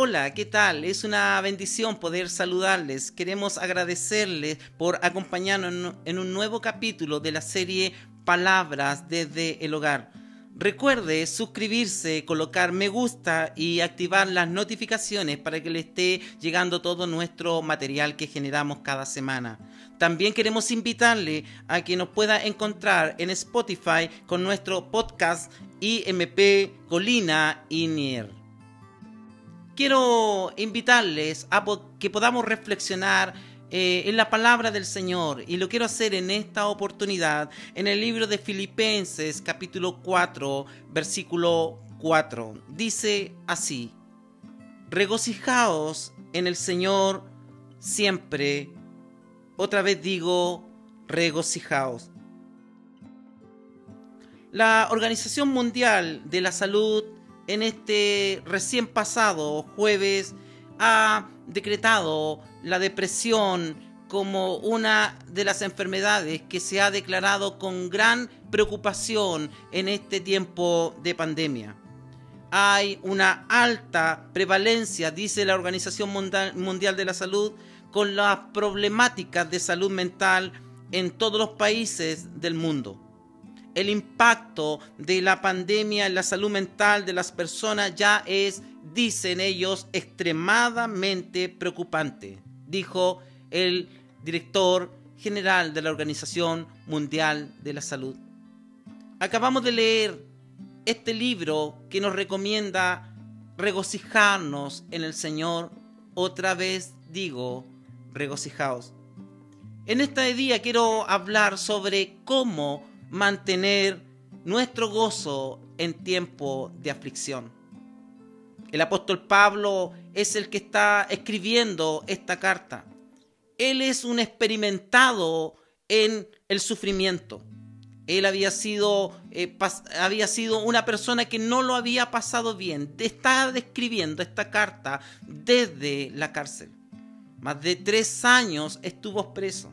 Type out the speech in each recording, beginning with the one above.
Hola, ¿qué tal? Es una bendición poder saludarles. Queremos agradecerles por acompañarnos en un nuevo capítulo de la serie Palabras desde el hogar. Recuerde suscribirse, colocar me gusta y activar las notificaciones para que le esté llegando todo nuestro material que generamos cada semana. También queremos invitarle a que nos pueda encontrar en Spotify con nuestro podcast IMP Colina Inier. Quiero invitarles a que podamos reflexionar eh, en la palabra del Señor y lo quiero hacer en esta oportunidad en el libro de Filipenses capítulo 4 versículo 4. Dice así, regocijaos en el Señor siempre. Otra vez digo, regocijaos. La Organización Mundial de la Salud en este recién pasado jueves ha decretado la depresión como una de las enfermedades que se ha declarado con gran preocupación en este tiempo de pandemia. Hay una alta prevalencia, dice la Organización Mundial de la Salud, con las problemáticas de salud mental en todos los países del mundo. El impacto de la pandemia en la salud mental de las personas ya es dicen ellos, extremadamente preocupante, dijo el director general de la Organización Mundial de la Salud. Acabamos de leer este libro que nos recomienda regocijarnos en el Señor. Otra vez digo, regocijaos. En este día quiero hablar sobre cómo mantener nuestro gozo en tiempo de aflicción. El apóstol Pablo es el que está escribiendo esta carta. Él es un experimentado en el sufrimiento. Él había sido, eh, había sido una persona que no lo había pasado bien. Está describiendo esta carta desde la cárcel. Más de tres años estuvo preso.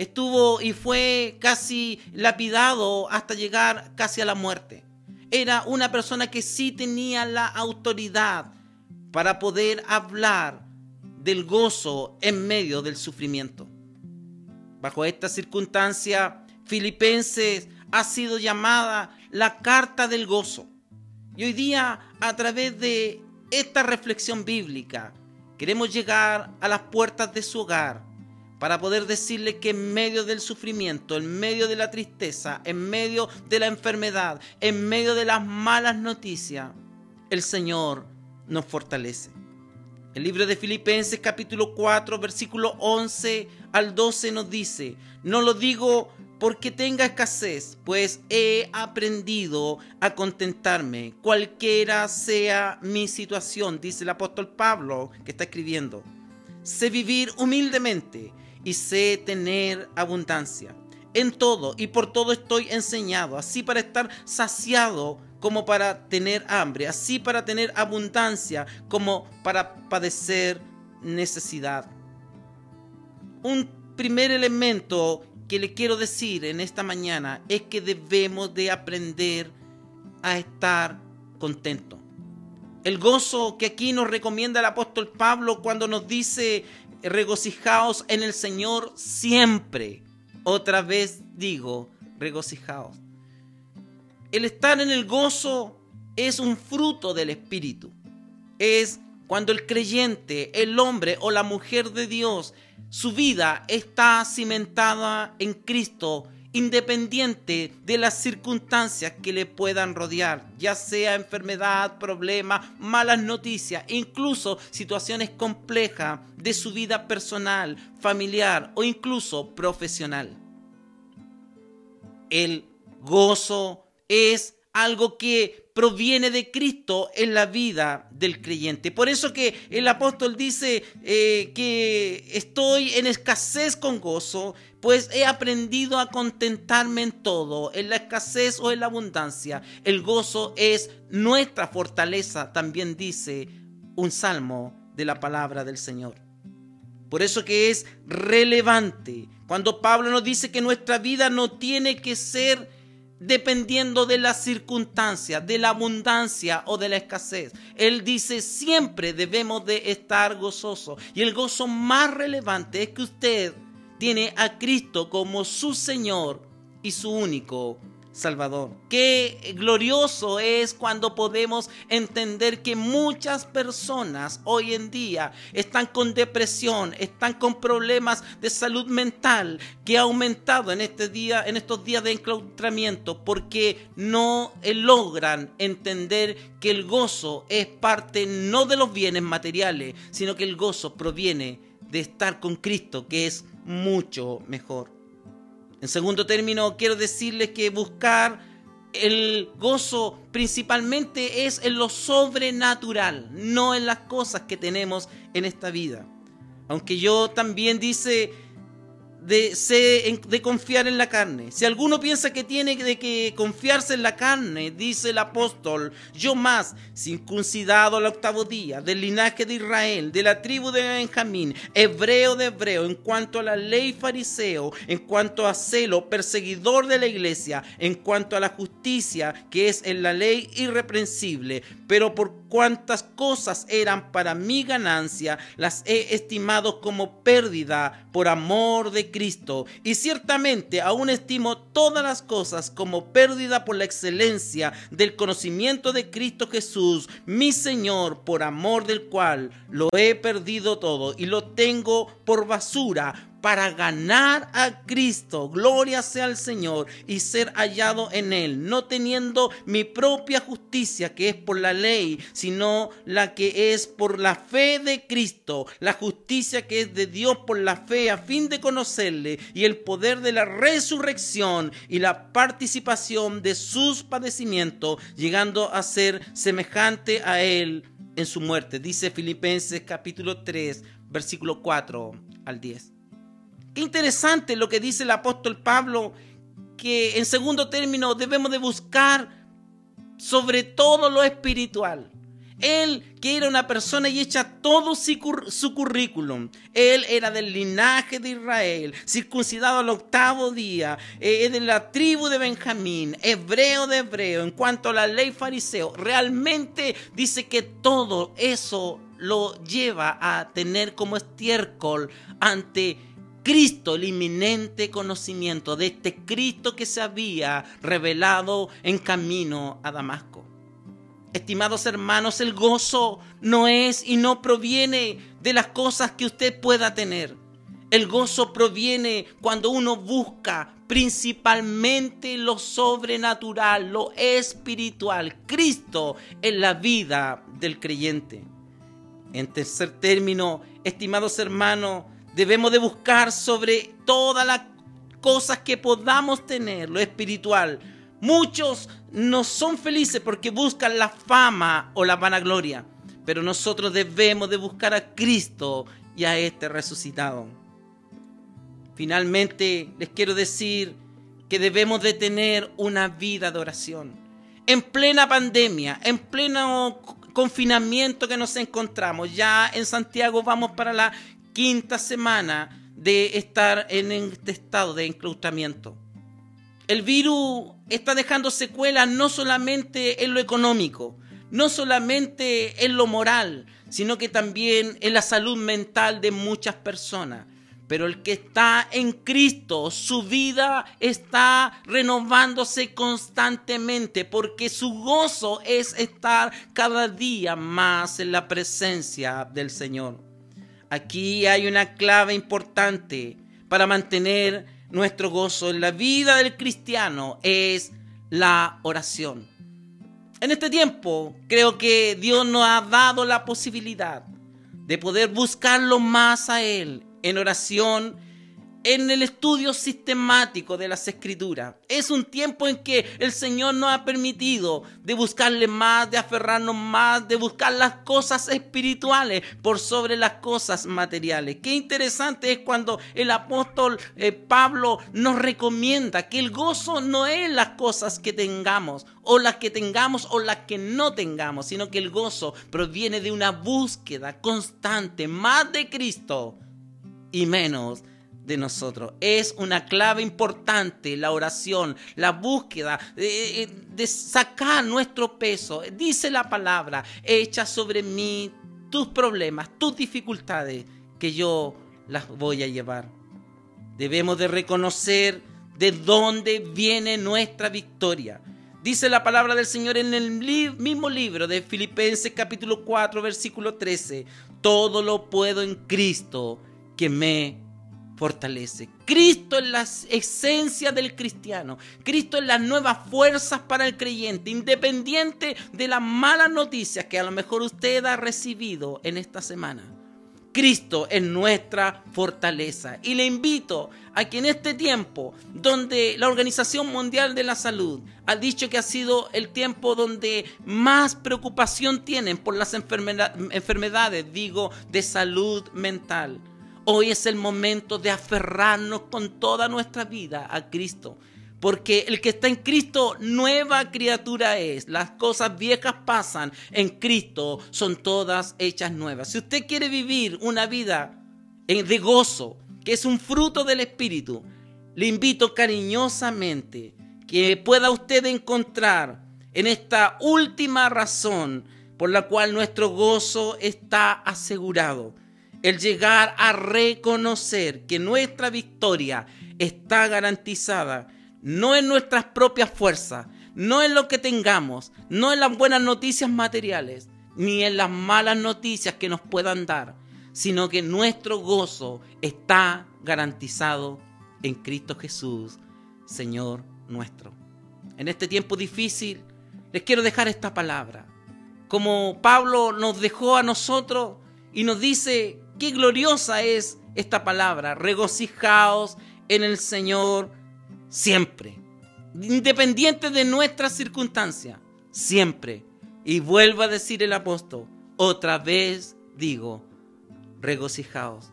Estuvo y fue casi lapidado hasta llegar casi a la muerte era una persona que sí tenía la autoridad para poder hablar del gozo en medio del sufrimiento. Bajo esta circunstancia, Filipenses ha sido llamada la carta del gozo. Y hoy día, a través de esta reflexión bíblica, queremos llegar a las puertas de su hogar para poder decirle que en medio del sufrimiento, en medio de la tristeza, en medio de la enfermedad, en medio de las malas noticias, el Señor nos fortalece. El libro de Filipenses capítulo 4 versículo 11 al 12 nos dice, no lo digo porque tenga escasez, pues he aprendido a contentarme, cualquiera sea mi situación, dice el apóstol Pablo que está escribiendo. Sé vivir humildemente y sé tener abundancia. En todo y por todo estoy enseñado, así para estar saciado como para tener hambre, así para tener abundancia como para padecer necesidad. Un primer elemento que le quiero decir en esta mañana es que debemos de aprender a estar contentos. El gozo que aquí nos recomienda el apóstol Pablo cuando nos dice regocijaos en el Señor siempre. Otra vez digo, regocijaos. El estar en el gozo es un fruto del Espíritu. Es cuando el creyente, el hombre o la mujer de Dios, su vida está cimentada en Cristo independiente de las circunstancias que le puedan rodear, ya sea enfermedad, problemas, malas noticias, incluso situaciones complejas de su vida personal, familiar o incluso profesional. El gozo es algo que proviene de Cristo en la vida del creyente. Por eso que el apóstol dice eh, que estoy en escasez con gozo, pues he aprendido a contentarme en todo, en la escasez o en la abundancia. El gozo es nuestra fortaleza, también dice un salmo de la palabra del Señor. Por eso que es relevante cuando Pablo nos dice que nuestra vida no tiene que ser dependiendo de las circunstancias, de la abundancia o de la escasez. Él dice siempre debemos de estar gozosos. Y el gozo más relevante es que usted tiene a Cristo como su Señor y su único Salvador. Qué glorioso es cuando podemos entender que muchas personas hoy en día están con depresión, están con problemas de salud mental que ha aumentado en este día, en estos días de enclaustramiento, porque no logran entender que el gozo es parte no de los bienes materiales, sino que el gozo proviene de estar con Cristo, que es mucho mejor. En segundo término, quiero decirles que buscar el gozo principalmente es en lo sobrenatural, no en las cosas que tenemos en esta vida. Aunque yo también dice de, confiar en la carne. Si alguno piensa que tiene de que confiarse en la carne, dice el apóstol, yo más, circuncidado al octavo día, del linaje de Israel, de la tribu de Benjamín, hebreo de hebreo, en cuanto a la ley fariseo, en cuanto a celo, perseguidor de la iglesia, en cuanto a la justicia que es en la ley irreprensible, pero por cuantas cosas eran para mi ganancia, las he estimado como pérdida por amor de Cristo. Y ciertamente aún estimo todas las cosas como pérdida por la excelencia del conocimiento de Cristo Jesús, mi Señor, por amor del cual lo he perdido todo y lo tengo por basura para ganar a Cristo, gloria sea al Señor, y ser hallado en Él, no teniendo mi propia justicia que es por la ley, sino la que es por la fe de Cristo, la justicia que es de Dios por la fe, a fin de conocerle, y el poder de la resurrección y la participación de sus padecimientos, llegando a ser semejante a Él en su muerte. Dice Filipenses capítulo 3, versículo 4 al 10. Qué interesante lo que dice el apóstol Pablo, que en segundo término debemos de buscar sobre todo lo espiritual. Él, que era una persona y echa todo su currículum. Él era del linaje de Israel, circuncidado al octavo día, eh, de la tribu de Benjamín, hebreo de hebreo, en cuanto a la ley fariseo. Realmente dice que todo eso lo lleva a tener como estiércol ante Cristo, el inminente conocimiento de este Cristo que se había revelado en camino a Damasco. Estimados hermanos, el gozo no es y no proviene de las cosas que usted pueda tener. El gozo proviene cuando uno busca principalmente lo sobrenatural, lo espiritual, Cristo en la vida del creyente. En tercer término, estimados hermanos, Debemos de buscar sobre todas las cosas que podamos tener, lo espiritual. Muchos no son felices porque buscan la fama o la vanagloria, pero nosotros debemos de buscar a Cristo y a este resucitado. Finalmente, les quiero decir que debemos de tener una vida de oración. En plena pandemia, en pleno confinamiento que nos encontramos, ya en Santiago vamos para la quinta semana de estar en este estado de enclaustramiento. El virus está dejando secuelas no solamente en lo económico, no solamente en lo moral, sino que también en la salud mental de muchas personas. Pero el que está en Cristo, su vida está renovándose constantemente porque su gozo es estar cada día más en la presencia del Señor. Aquí hay una clave importante para mantener nuestro gozo en la vida del cristiano, es la oración. En este tiempo creo que Dios nos ha dado la posibilidad de poder buscarlo más a Él en oración en el estudio sistemático de las escrituras. Es un tiempo en que el Señor nos ha permitido de buscarle más, de aferrarnos más, de buscar las cosas espirituales por sobre las cosas materiales. Qué interesante es cuando el apóstol eh, Pablo nos recomienda que el gozo no es las cosas que tengamos o las que tengamos o las que no tengamos, sino que el gozo proviene de una búsqueda constante más de Cristo y menos nosotros. Es una clave importante la oración, la búsqueda de, de, sacar nuestro peso. Dice la palabra, echa sobre mí tus problemas, tus dificultades, que yo las voy a llevar. Debemos de reconocer de dónde viene nuestra victoria. Dice la palabra del Señor en el mismo libro de Filipenses capítulo 4 versículo 13. Todo lo puedo en Cristo que me fortalece. Cristo es la esencia del cristiano. Cristo es las nuevas fuerzas para el creyente, independiente de las malas noticias que a lo mejor usted ha recibido en esta semana. Cristo es nuestra fortaleza. Y le invito a que en este tiempo, donde la Organización Mundial de la Salud ha dicho que ha sido el tiempo donde más preocupación tienen por las enfermedades, digo, de salud mental. Hoy es el momento de aferrarnos con toda nuestra vida a Cristo porque el que está en Cristo, nueva criatura es. Las cosas viejas pasan. En Cristo son todas hechas nuevas. Si usted quiere vivir una vida de gozo, que es un fruto del Espíritu, le invito cariñosamente que pueda usted encontrar en esta última razón por la cual nuestro gozo está asegurado. El llegar a reconocer que nuestra victoria está garantizada no en nuestras propias fuerzas, no en lo que tengamos, no en las buenas noticias materiales, ni en las malas noticias que nos puedan dar, sino que nuestro gozo está garantizado en Cristo Jesús, Señor nuestro. En este tiempo difícil, les quiero dejar esta palabra. Como Pablo nos dejó a nosotros y nos dice qué gloriosa es esta palabra, regocijaos en el Señor siempre. Independiente de nuestras circunstancias, siempre. Y vuelvo a decir el apóstol, otra vez digo, regocijaos.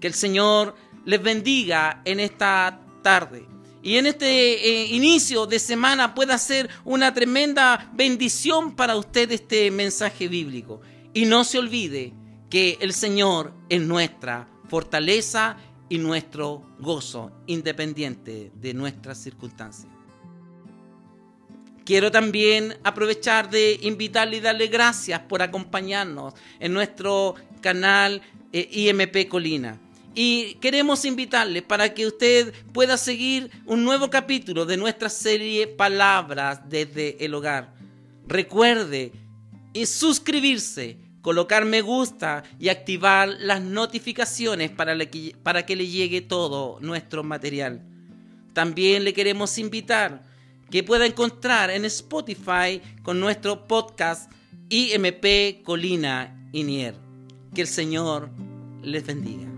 Que el Señor les bendiga en esta tarde. Y en este eh, inicio de semana pueda ser una tremenda bendición para usted este mensaje bíblico. Y no se olvide que el Señor es nuestra fortaleza y nuestro gozo independiente de nuestras circunstancias. Quiero también aprovechar de invitarle y darle gracias por acompañarnos en nuestro canal eh, IMP Colina. Y queremos invitarle para que usted pueda seguir un nuevo capítulo de nuestra serie Palabras desde el hogar. Recuerde y suscribirse colocar me gusta y activar las notificaciones para, para que le llegue todo nuestro material. También le queremos invitar que pueda encontrar en Spotify con nuestro podcast IMP Colina Inier. Que el Señor les bendiga.